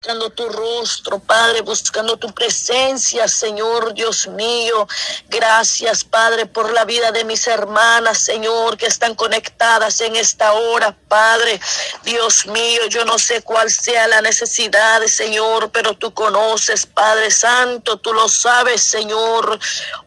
buscando tu rostro, Padre, buscando tu presencia, Señor Dios mío. Gracias, Padre, por la vida de mis hermanas, Señor, que están conectadas en esta hora, Padre. Dios mío, yo no sé cuál sea la necesidad, Señor, pero tú conoces, Padre Santo, tú lo sabes, Señor.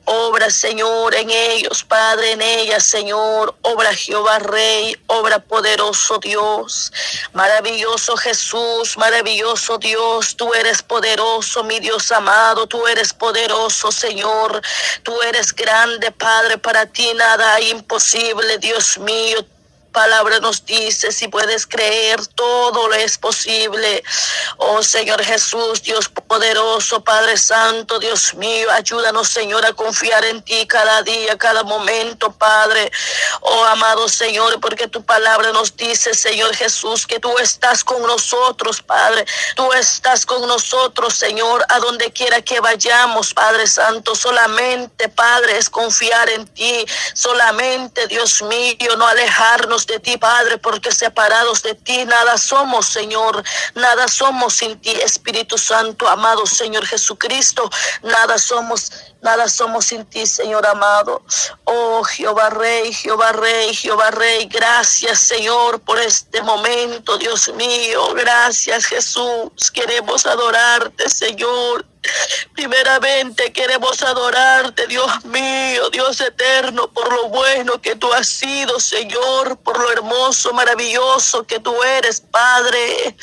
Obra, Señor, en ellos, Padre, en ellas, Señor. Obra Jehová Rey, obra poderoso Dios. Maravilloso Jesús, maravilloso Dios, tú eres poderoso, mi Dios amado, tú eres poderoso, Señor. Tú eres grande, Padre, para ti nada imposible, Dios mío palabra nos dice, si puedes creer, todo lo es posible. Oh Señor Jesús, Dios poderoso, Padre Santo, Dios mío, ayúdanos, Señor, a confiar en ti cada día, cada momento, Padre. Oh amado Señor, porque tu palabra nos dice, Señor Jesús, que tú estás con nosotros, Padre. Tú estás con nosotros, Señor, a donde quiera que vayamos, Padre Santo. Solamente, Padre, es confiar en ti. Solamente, Dios mío, no alejarnos de ti, Padre, porque separados de ti nada somos, Señor. Nada somos sin ti, Espíritu Santo, amado Señor Jesucristo. Nada somos, nada somos sin ti, Señor amado. Oh Jehová Rey, Jehová Rey, Jehová Rey. Gracias, Señor, por este momento, Dios mío. Gracias, Jesús. Queremos adorarte, Señor. Primeramente queremos adorarte, Dios mío, Dios eterno, por lo bueno que tú has sido, Señor, por lo hermoso, maravilloso que tú eres, Padre.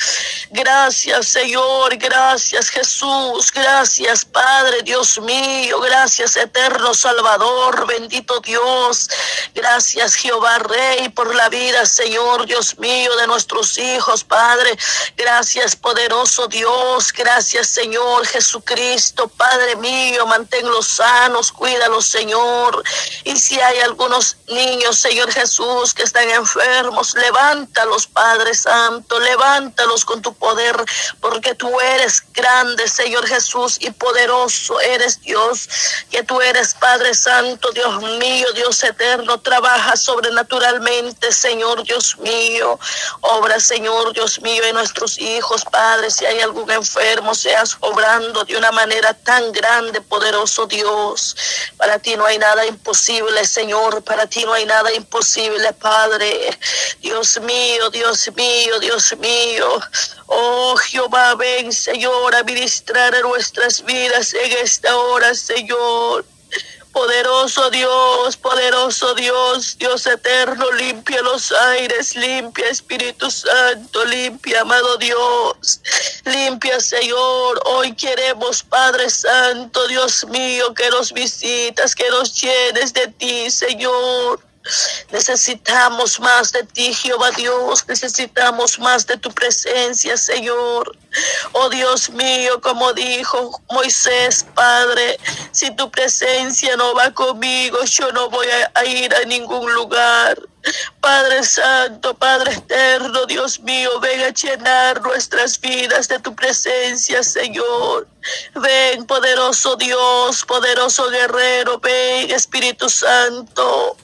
Gracias, Señor, gracias, Jesús, gracias, Padre, Dios mío, gracias, eterno Salvador, bendito Dios. Gracias, Jehová Rey, por la vida, Señor, Dios mío, de nuestros hijos, Padre. Gracias, poderoso Dios, gracias, Señor Jesucristo Cristo, Padre mío, manténlos sanos, cuídalos, Señor. Y si hay algunos niños, Señor Jesús, que están enfermos, levántalos, Padre Santo, levántalos con tu poder, porque tú eres grande, Señor Jesús, y poderoso eres Dios, que tú eres Padre Santo, Dios mío, Dios eterno, trabaja sobrenaturalmente, Señor Dios mío. Obra, Señor Dios mío, en nuestros hijos, Padre, si hay algún enfermo, seas obrando, Dios una manera tan grande, poderoso Dios. Para ti no hay nada imposible, Señor. Para ti no hay nada imposible, Padre. Dios mío, Dios mío, Dios mío. Oh Jehová, ven, Señor, a ministrar nuestras vidas en esta hora, Señor. Poderoso Dios, poderoso Dios, Dios eterno, limpia los aires, limpia Espíritu Santo, limpia, amado Dios, limpia Señor. Hoy queremos, Padre Santo, Dios mío, que nos visitas, que nos llenes de ti, Señor. Necesitamos más de ti, Jehová Dios. Necesitamos más de tu presencia, Señor. Oh Dios mío, como dijo Moisés, Padre, si tu presencia no va conmigo, yo no voy a, ir a ningún lugar. Padre Santo, Padre Eterno, Dios mío, ven a llenar nuestras vidas de tu presencia, Señor. Ven, poderoso Dios, poderoso guerrero, ven, Espíritu Santo.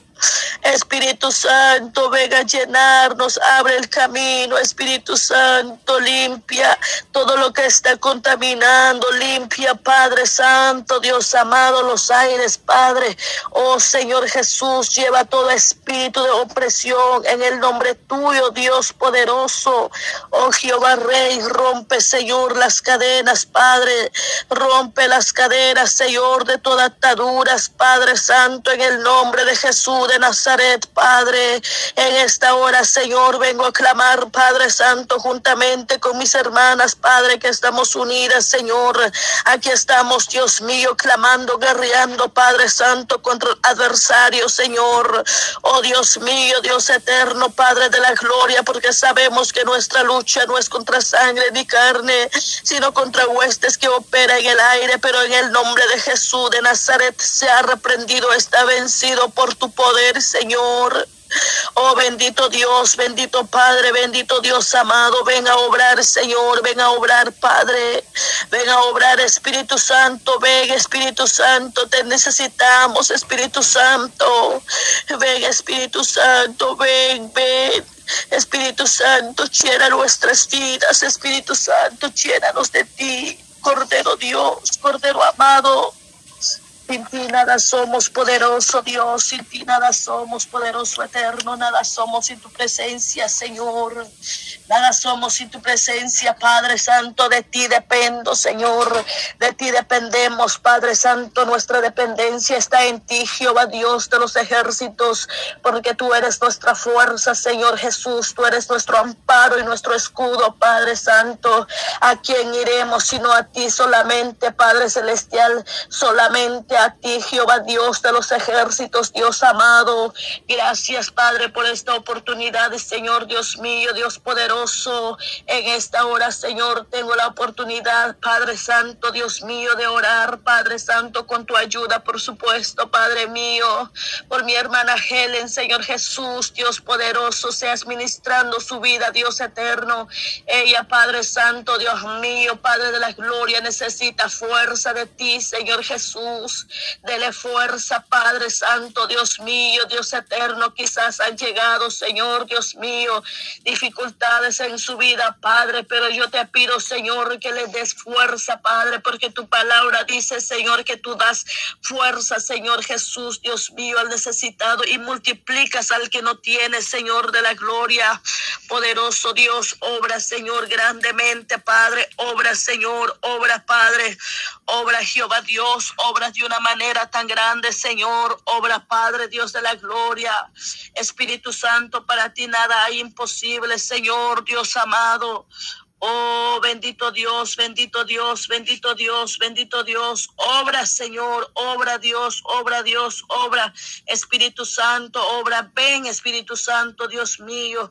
Espíritu Santo, venga a llenarnos, abre el camino, Espíritu Santo, limpia todo lo que está contaminando, limpia, Padre Santo, Dios amado, los aires, Padre. Oh Señor Jesús, lleva todo espíritu de opresión en el nombre tuyo, Dios poderoso. Oh Jehová Rey, rompe, Señor, las cadenas, Padre. Rompe las cadenas, Señor, de todas ataduras, Padre Santo, en el nombre de Jesús de Nazaret, Padre. En esta hora, Señor, vengo a clamar, Padre Santo, juntamente con mis hermanas, Padre, que estamos unidas, Señor. Aquí estamos, Dios mío, clamando, guerreando, Padre Santo, contra el adversario, Señor. Oh Dios mío, Dios eterno, Padre de la gloria, porque sabemos que nuestra lucha no es contra sangre ni carne, sino contra huestes que opera en el aire, pero en el nombre de Jesús de Nazaret se ha reprendido, está vencido por tu poder Señor. Oh bendito Dios, bendito Padre, bendito Dios amado, ven a obrar, Señor, ven a obrar, Padre. Ven a obrar, Espíritu Santo. Ven, Espíritu Santo. Te necesitamos, Espíritu Santo. Ven, Espíritu Santo. Ven, ven. Espíritu Santo, llena nuestras vidas. Espíritu Santo, llénanos de ti. Cordero Dios, Cordero amado. Sin ti nada somos poderoso Dios, sin ti nada somos poderoso eterno, nada somos sin tu presencia, Señor. Nada somos sin tu presencia, Padre Santo. De ti dependo, Señor. De ti dependemos, Padre Santo. Nuestra dependencia está en ti, Jehová Dios de los ejércitos, porque tú eres nuestra fuerza, Señor Jesús. Tú eres nuestro amparo y nuestro escudo, Padre Santo. ¿A quién iremos sino a ti solamente, Padre Celestial? Solamente a ti, Jehová Dios de los ejércitos, Dios amado. Gracias, Padre, por esta oportunidad, Señor Dios mío, Dios poderoso en esta hora, Señor, tengo la oportunidad, Padre Santo, Dios mío, de orar, Padre Santo, con tu ayuda, por supuesto, Padre mío, por mi hermana Helen, Señor Jesús, Dios poderoso, seas ministrando su vida, Dios eterno. Ella, Padre Santo, Dios mío, Padre de la gloria, necesita fuerza de ti, Señor Jesús. Dele fuerza, Padre Santo, Dios mío, Dios eterno. Quizás han llegado, Señor, Dios mío, dificultades en su vida, Padre, pero yo te pido, Señor, que le des fuerza, Padre, porque tu palabra dice, Señor, que tú das fuerza, Señor Jesús, Dios mío, al necesitado y multiplicas al que no tiene, Señor de la gloria. Poderoso Dios, obra, Señor, grandemente, Padre, obra, Señor, obra, Padre, obra, Jehová Dios, obra de una manera tan grande, Señor, obra, Padre, Dios de la gloria. Espíritu Santo, para ti nada hay imposible, Señor. Dios amado. Oh, bendito Dios, bendito Dios, bendito Dios, bendito Dios. Obra, Señor, obra Dios, obra Dios, obra Espíritu Santo, obra. Ven, Espíritu Santo, Dios mío.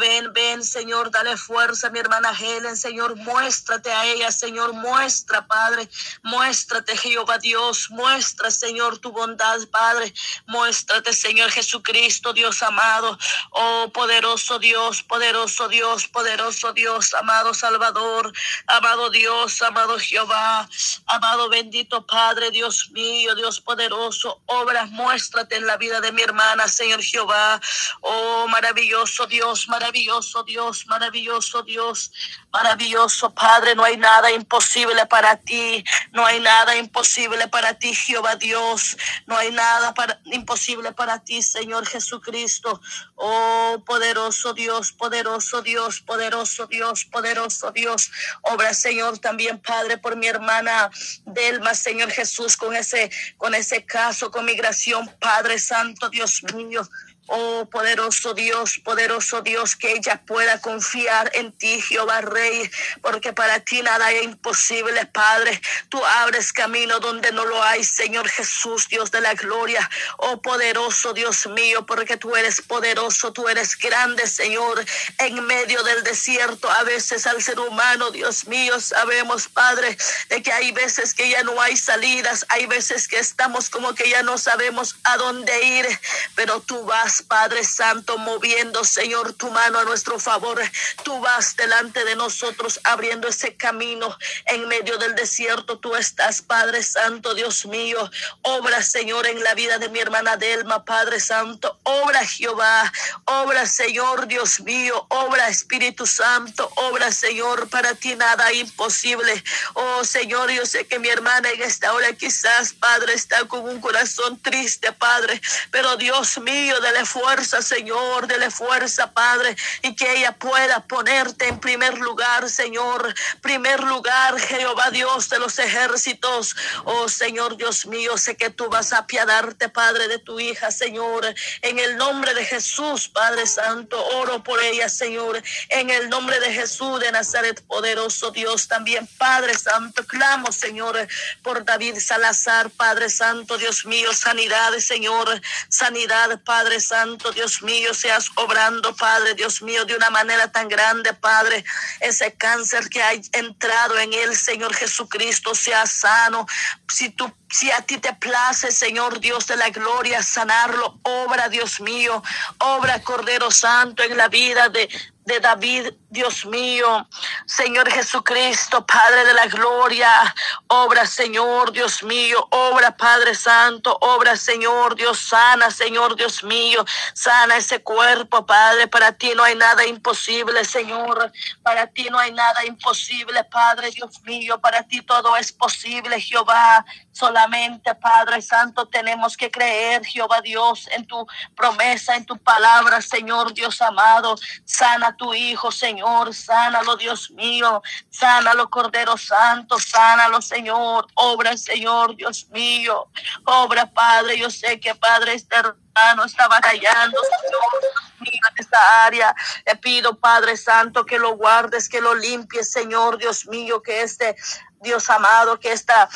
Ven, ven, Señor, dale fuerza a mi hermana Helen, Señor. Muéstrate a ella, Señor. Muestra, Padre. Muéstrate, Jehová Dios. Muestra, Señor, tu bondad, Padre. Muéstrate, Señor Jesucristo, Dios amado. Oh, poderoso Dios, poderoso Dios, poderoso Dios, amado. Salvador, amado Dios, amado Jehová, amado bendito Padre, Dios mío, Dios poderoso, obras, muéstrate en la vida de mi hermana, Señor Jehová. Oh, maravilloso Dios, maravilloso Dios, maravilloso Dios, maravilloso Padre, no hay nada imposible para ti, no hay nada imposible para ti, Jehová Dios, no hay nada para, imposible para ti, Señor Jesucristo. Oh, poderoso Dios, poderoso Dios, poderoso Dios, poderoso Dios. Obra, Señor, también, Padre, por mi hermana Delma, Señor Jesús, con ese, con ese caso, con migración, Padre Santo, Dios mío. Oh poderoso Dios, poderoso Dios, que ella pueda confiar en ti, Jehová Rey, porque para ti nada es imposible, Padre. Tú abres camino donde no lo hay, Señor Jesús, Dios de la gloria. Oh poderoso Dios mío, porque tú eres poderoso, tú eres grande, Señor, en medio del desierto. A veces al ser humano, Dios mío, sabemos, Padre, de que hay veces que ya no hay salidas, hay veces que estamos como que ya no sabemos a dónde ir, pero tú vas Padre Santo, moviendo, Señor, tu mano a nuestro favor. Tú vas delante de nosotros abriendo ese camino en medio del desierto. Tú estás, Padre Santo, Dios mío. Obra, Señor, en la vida de mi hermana Delma, Padre Santo. Obra, Jehová. Obra, Señor, Dios mío. Obra, Espíritu Santo. Obra, Señor, para ti nada imposible. Oh, Señor, yo sé que mi hermana en esta hora quizás, Padre, está con un corazón triste, Padre. Pero Dios mío, de fuerza, Señor, dele fuerza, Padre, y que ella pueda ponerte en primer lugar, Señor, primer lugar, Jehová Dios de los ejércitos. Oh Señor Dios mío, sé que tú vas a apiadarte, Padre, de tu hija, Señor, en el nombre de Jesús, Padre Santo, oro por ella, Señor, en el nombre de Jesús de Nazaret, poderoso Dios, también, Padre Santo, clamo, Señor, por David Salazar, Padre Santo, Dios mío, sanidad, Señor, sanidad, Padre Santo Santo, Dios mío, seas obrando, Padre, Dios mío, de una manera tan grande, Padre. Ese cáncer que ha entrado en él, Señor Jesucristo, sea sano. Si tú si a ti te place, Señor Dios de la gloria, sanarlo, obra, Dios mío, obra, Cordero Santo, en la vida de, de David, Dios mío, Señor Jesucristo, Padre de la gloria, obra, Señor, Dios mío, obra, Padre Santo, obra, Señor, Dios sana, Señor, Dios mío, sana ese cuerpo, Padre, para ti no hay nada imposible, Señor, para ti no hay nada imposible, Padre, Dios mío, para ti todo es posible, Jehová, solamente, Padre Santo, tenemos que creer, Jehová Dios, en tu promesa, en tu palabra, Señor, Dios amado, sana tu Hijo, Señor, sánalo, Dios mío, sánalo, Cordero Santo, sánalo, Señor, obra, Señor, Dios mío, obra, Padre, yo sé que, Padre, este hermano está batallando, Señor, en esta área, le pido, Padre Santo, que lo guardes, que lo limpies, Señor, Dios mío, que este Dios amado, que esta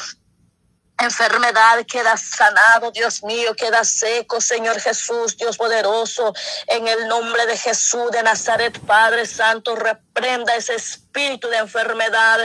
enfermedad queda sanado, Dios mío, queda seco, Señor Jesús, Dios poderoso, en el nombre de Jesús de Nazaret, Padre Santo, reprenda ese espíritu de enfermedad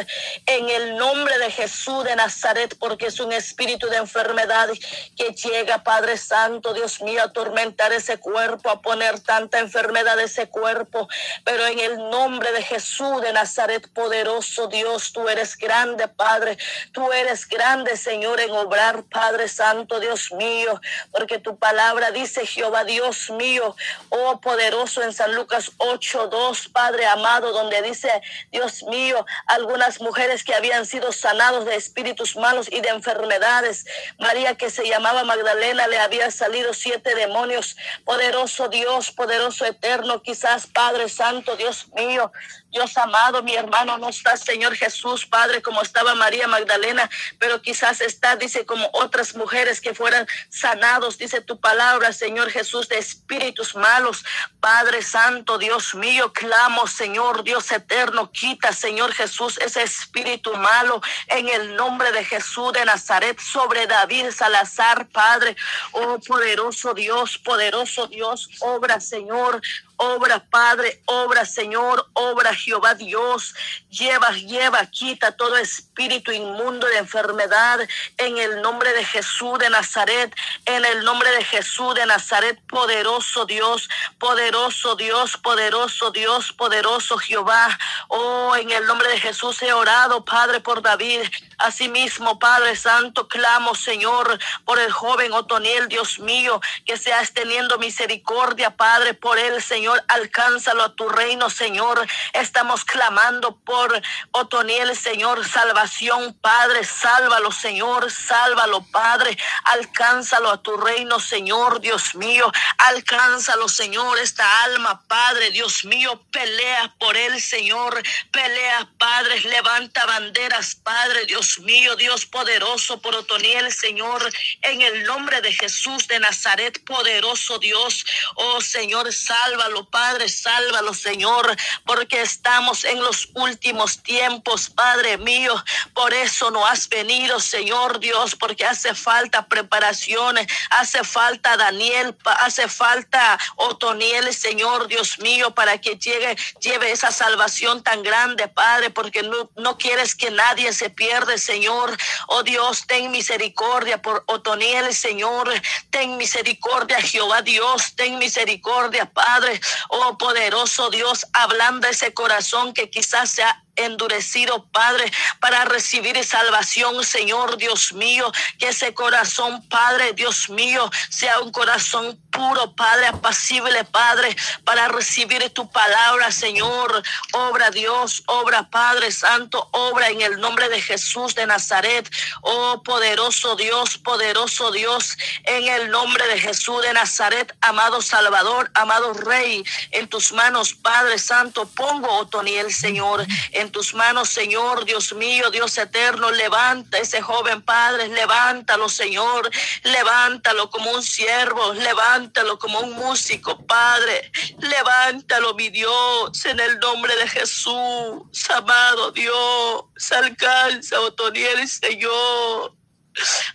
en el nombre de Jesús de Nazaret, porque es un espíritu de enfermedad que llega, Padre Santo, Dios mío, a atormentar ese cuerpo, a poner tanta enfermedad de ese cuerpo. Pero en el nombre de Jesús de Nazaret, poderoso Dios, tú eres grande, Padre. Tú eres grande, Señor, en obrar, Padre Santo, Dios mío, porque tu palabra dice, Jehová, Dios mío, oh poderoso en San Lucas 8, 2, Padre amado, donde dice, Dios mío, algunas mujeres que habían sido sanados de espíritus malos y de enfermedades. María que se llamaba Magdalena le había salido siete demonios. Poderoso Dios, poderoso eterno, quizás Padre Santo, Dios mío, Dios amado, mi hermano no está, Señor Jesús, Padre, como estaba María Magdalena, pero quizás está, dice, como otras mujeres que fueran sanados, dice tu palabra, Señor Jesús, de espíritus malos. Padre Santo, Dios mío, clamo, Señor Dios eterno, quita, Señor Jesús, ese espíritu malo en el nombre de Jesús de Nazaret sobre David Salazar, Padre. Oh, poderoso Dios, poderoso Dios, obra, Señor. Obra, Padre, obra, Señor, obra, Jehová Dios. Lleva, lleva, quita todo espíritu inmundo de enfermedad en el nombre de Jesús de Nazaret, en el nombre de Jesús de Nazaret, poderoso Dios, poderoso Dios, poderoso Dios, poderoso Jehová. Oh, en el nombre de Jesús he orado, Padre, por David. Asimismo, Padre Santo, clamo, Señor, por el joven Otoniel, Dios mío, que seas teniendo misericordia, Padre, por él, Señor alcánzalo a tu reino, Señor. Estamos clamando por Otoniel, Señor, salvación, Padre, sálvalo, Señor, sálvalo, Padre, alcánzalo a tu reino, Señor, Dios mío, alcánzalo, Señor, esta alma, Padre, Dios mío, pelea por él, Señor, pelea, Padre, levanta banderas, Padre, Dios mío, Dios poderoso por Otoniel, Señor, en el nombre de Jesús de Nazaret, poderoso Dios, oh Señor, sálvalo, Padre, sálvalo, Señor, porque estamos en los últimos tiempos, Padre mío. Por eso no has venido, Señor Dios, porque hace falta preparaciones, hace falta Daniel, hace falta Otoniel, Señor Dios mío, para que llegue, lleve esa salvación tan grande, Padre, porque no, no quieres que nadie se pierda, Señor. Oh Dios, ten misericordia por Otoniel, Señor. Ten misericordia, Jehová Dios, ten misericordia, Padre. Oh poderoso Dios, hablando ese corazón que quizás sea endurecido, Padre, para recibir salvación, Señor Dios mío. Que ese corazón, Padre, Dios mío, sea un corazón puro, Padre, apacible, Padre, para recibir tu palabra, Señor. Obra Dios, obra Padre Santo, obra en el nombre de Jesús de Nazaret. Oh poderoso Dios, poderoso Dios, en el nombre de Jesús de Nazaret, amado Salvador, amado Rey, en tus manos, Padre Santo, pongo Otoniel, Señor en tus manos, Señor, Dios mío, Dios eterno. Levanta ese joven Padre, levántalo, Señor. Levántalo como un siervo, levántalo como un músico, Padre. Levántalo, mi Dios, en el nombre de Jesús. Amado Dios, alcanza, Otoniel, Señor.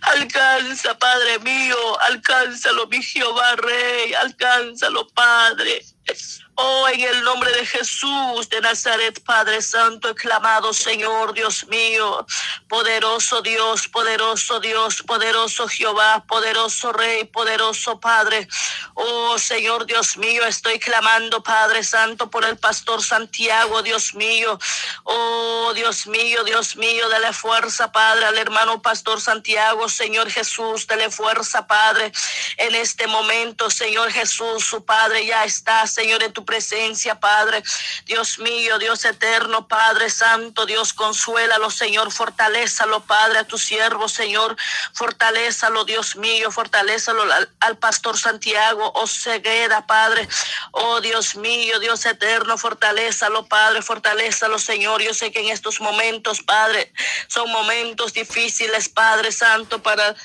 Alcanza, Padre mío, alcánzalo, mi Jehová Rey, alcánzalo, Padre. Oh, en el nombre de Jesús de Nazaret, Padre Santo, clamado Señor, Dios mío, poderoso Dios, poderoso Dios, poderoso Jehová, poderoso Rey, poderoso Padre. Oh, Señor Dios mío, estoy clamando, Padre Santo, por el pastor Santiago, Dios mío. Oh, Dios mío, Dios mío, dale fuerza, Padre, al hermano pastor Santiago, Señor Jesús, dale fuerza, Padre, en este momento, Señor Jesús, su Padre ya está, en tu presencia, Padre. Dios mío, Dios eterno, Padre Santo, Dios, consuélalo, Señor, fortalézalo, Padre, a tu siervo, Señor, fortalézalo, Dios mío, fortalézalo al, al pastor Santiago, oh ceguera, Padre, oh Dios mío, Dios eterno, fortalézalo, Padre, fortalézalo, Señor. Yo sé que en estos momentos, Padre, son momentos difíciles, Padre Santo, para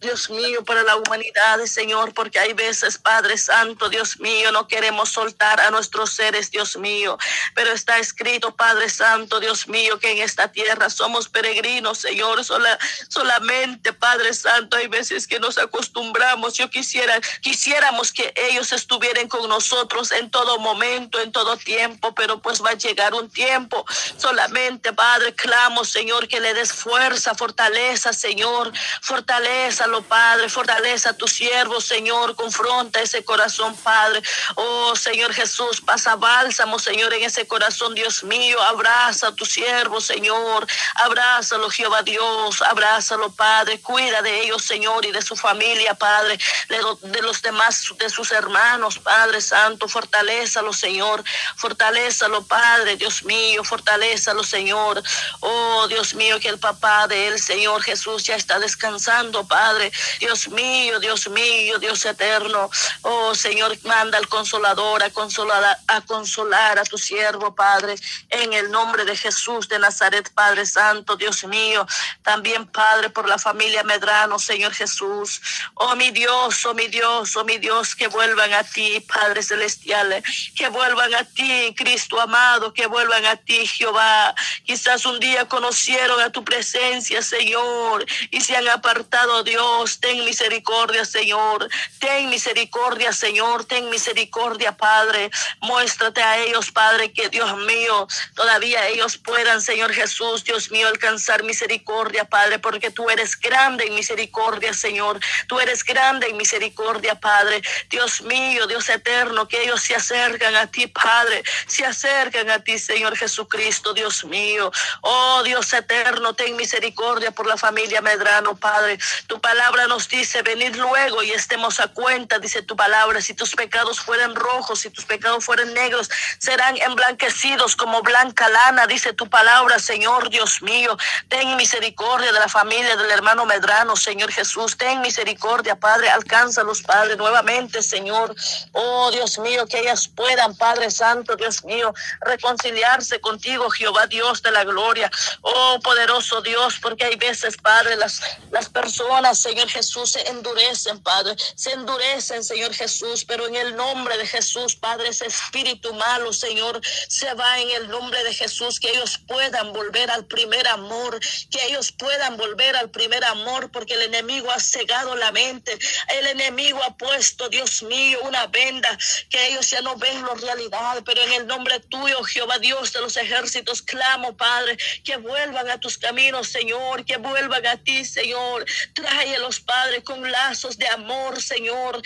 Dios mío, para la humanidad, Señor, porque hay veces, Padre Santo, Dios mío, no queremos soltar a nuestros seres, Dios mío, pero está escrito, Padre Santo, Dios mío, que en esta tierra somos peregrinos, Señor, sola, solamente, Padre Santo, hay veces que nos acostumbramos, yo quisiera, quisiéramos que ellos estuvieran con nosotros en todo momento, en todo tiempo, pero pues va a llegar un tiempo, solamente, Padre, clamo, Señor, que le des fuerza, fortaleza, Señor, fortaleza Padre. Fortaleza a tu siervo, Señor. Confronta ese corazón, Padre. Oh, Señor Jesús, pasa bálsamo, Señor, en ese corazón, Dios mío. Abraza a tu siervo, Señor. Abrázalo, Jehová Dios. Abrázalo, Padre. Cuida de ellos, Señor, y de su familia, Padre. De, los demás, de sus hermanos, Padre Santo. Fortalézalo, Señor. Fortalézalo, Padre, Dios mío. Fortalézalo, Señor. Oh, Dios mío, que el papá de él, Señor Jesús, ya está descansando, Padre. Dios mío, Dios mío, Dios eterno. Oh Señor, manda al consolador a consolar, a consolar a tu siervo, Padre, en el nombre de Jesús de Nazaret, Padre Santo, Dios mío. También, Padre, por la familia Medrano, Señor Jesús. Oh mi Dios, oh mi Dios, oh mi Dios, que vuelvan a ti, Padre Celestial, que vuelvan a ti, Cristo amado, que vuelvan a ti, Jehová. Quizás un día conocieron a tu presencia, Señor, y se han apartado, Dios ten misericordia, Señor. Ten misericordia, Señor. Ten misericordia, Padre. Muéstrate a ellos, Padre, que Dios mío, todavía ellos puedan, Señor Jesús, Dios mío, alcanzar misericordia, Padre, porque tú eres grande en misericordia, Señor. Tú eres grande en misericordia, Padre. Dios mío, Dios eterno, que ellos se acercan a ti, Padre. Se acercan a ti, Señor Jesucristo, Dios mío. Oh, Dios eterno, ten misericordia por la familia Medrano, Padre. Tu palabra nos dice, venid luego y estemos a cuenta, dice tu palabra, si tus pecados fueren rojos, si tus pecados fueren negros, serán emblanquecidos como blanca lana, dice tu palabra, Señor Dios mío. Ten misericordia de la familia del hermano Medrano, Señor Jesús. Ten misericordia, Padre. Alcánzalos, Padre, nuevamente, Señor. Oh, Dios mío, que ellas puedan, Padre Santo, Dios mío, reconciliarse contigo, Jehová Dios de la gloria. Oh, poderoso Dios, porque hay veces, Padre, las, las personas Señor Jesús, se endurecen, Padre, se endurecen, Señor Jesús, pero en el nombre de Jesús, Padre, ese espíritu malo, Señor, se va en el nombre de Jesús, que ellos puedan volver al primer amor, que ellos puedan volver al primer amor, porque el enemigo ha cegado la mente, el enemigo ha puesto, Dios mío, una venda, que ellos ya no ven la realidad, pero en el nombre tuyo, Jehová Dios de los ejércitos, clamo, Padre, que vuelvan a tus caminos, Señor, que vuelvan a ti, Señor, trae los Padre, con lazos de amor, Señor.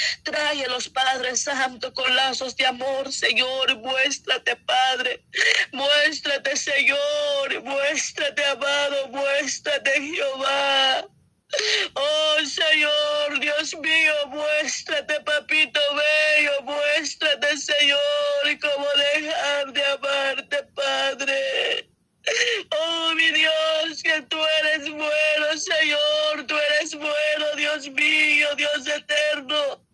los Padre Santo, con lazos de amor, Señor. Muéstrate, Padre. Muéstrate, Señor. Muéstrate, amado. Muéstrate, Jehová. Oh Señor, Dios mío, muéstrate, papito bello, muéstrate, Señor, cómo dejar de amarte, Padre. Oh, mi Dios, que tú eres bueno, Señor, tú eres bueno, Dios mío, Dios eterno.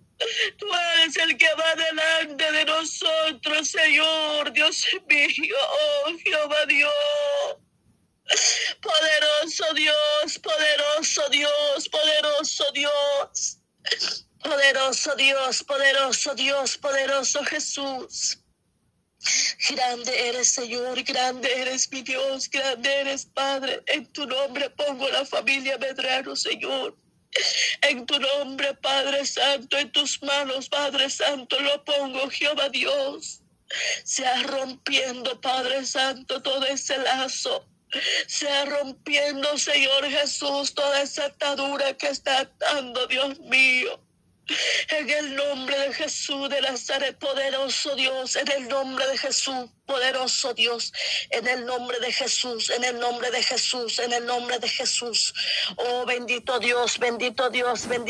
Tú eres el que va delante de nosotros, Señor, Dios mío, oh Jehová Dios. Poderoso Dios, poderoso Dios, poderoso Dios. Poderoso Dios, Dios, poderoso Jesús. Grande eres, Señor, grande eres mi Dios, grande eres, Padre. En tu nombre pongo la familia Medrano, Señor. En tu nombre, Padre Santo, en tus manos, Padre Santo, lo pongo, Jehová Dios. Sea rompiendo, Padre Santo, todo ese lazo. Sea rompiendo, Señor Jesús, toda esa atadura que está atando, Dios mío. En el nombre de Jesús de Nazaret, poderoso Dios, en el nombre de Jesús, poderoso Dios, en el nombre de Jesús, en el nombre de Jesús, en el nombre de Jesús. Oh bendito Dios, bendito Dios, bendito.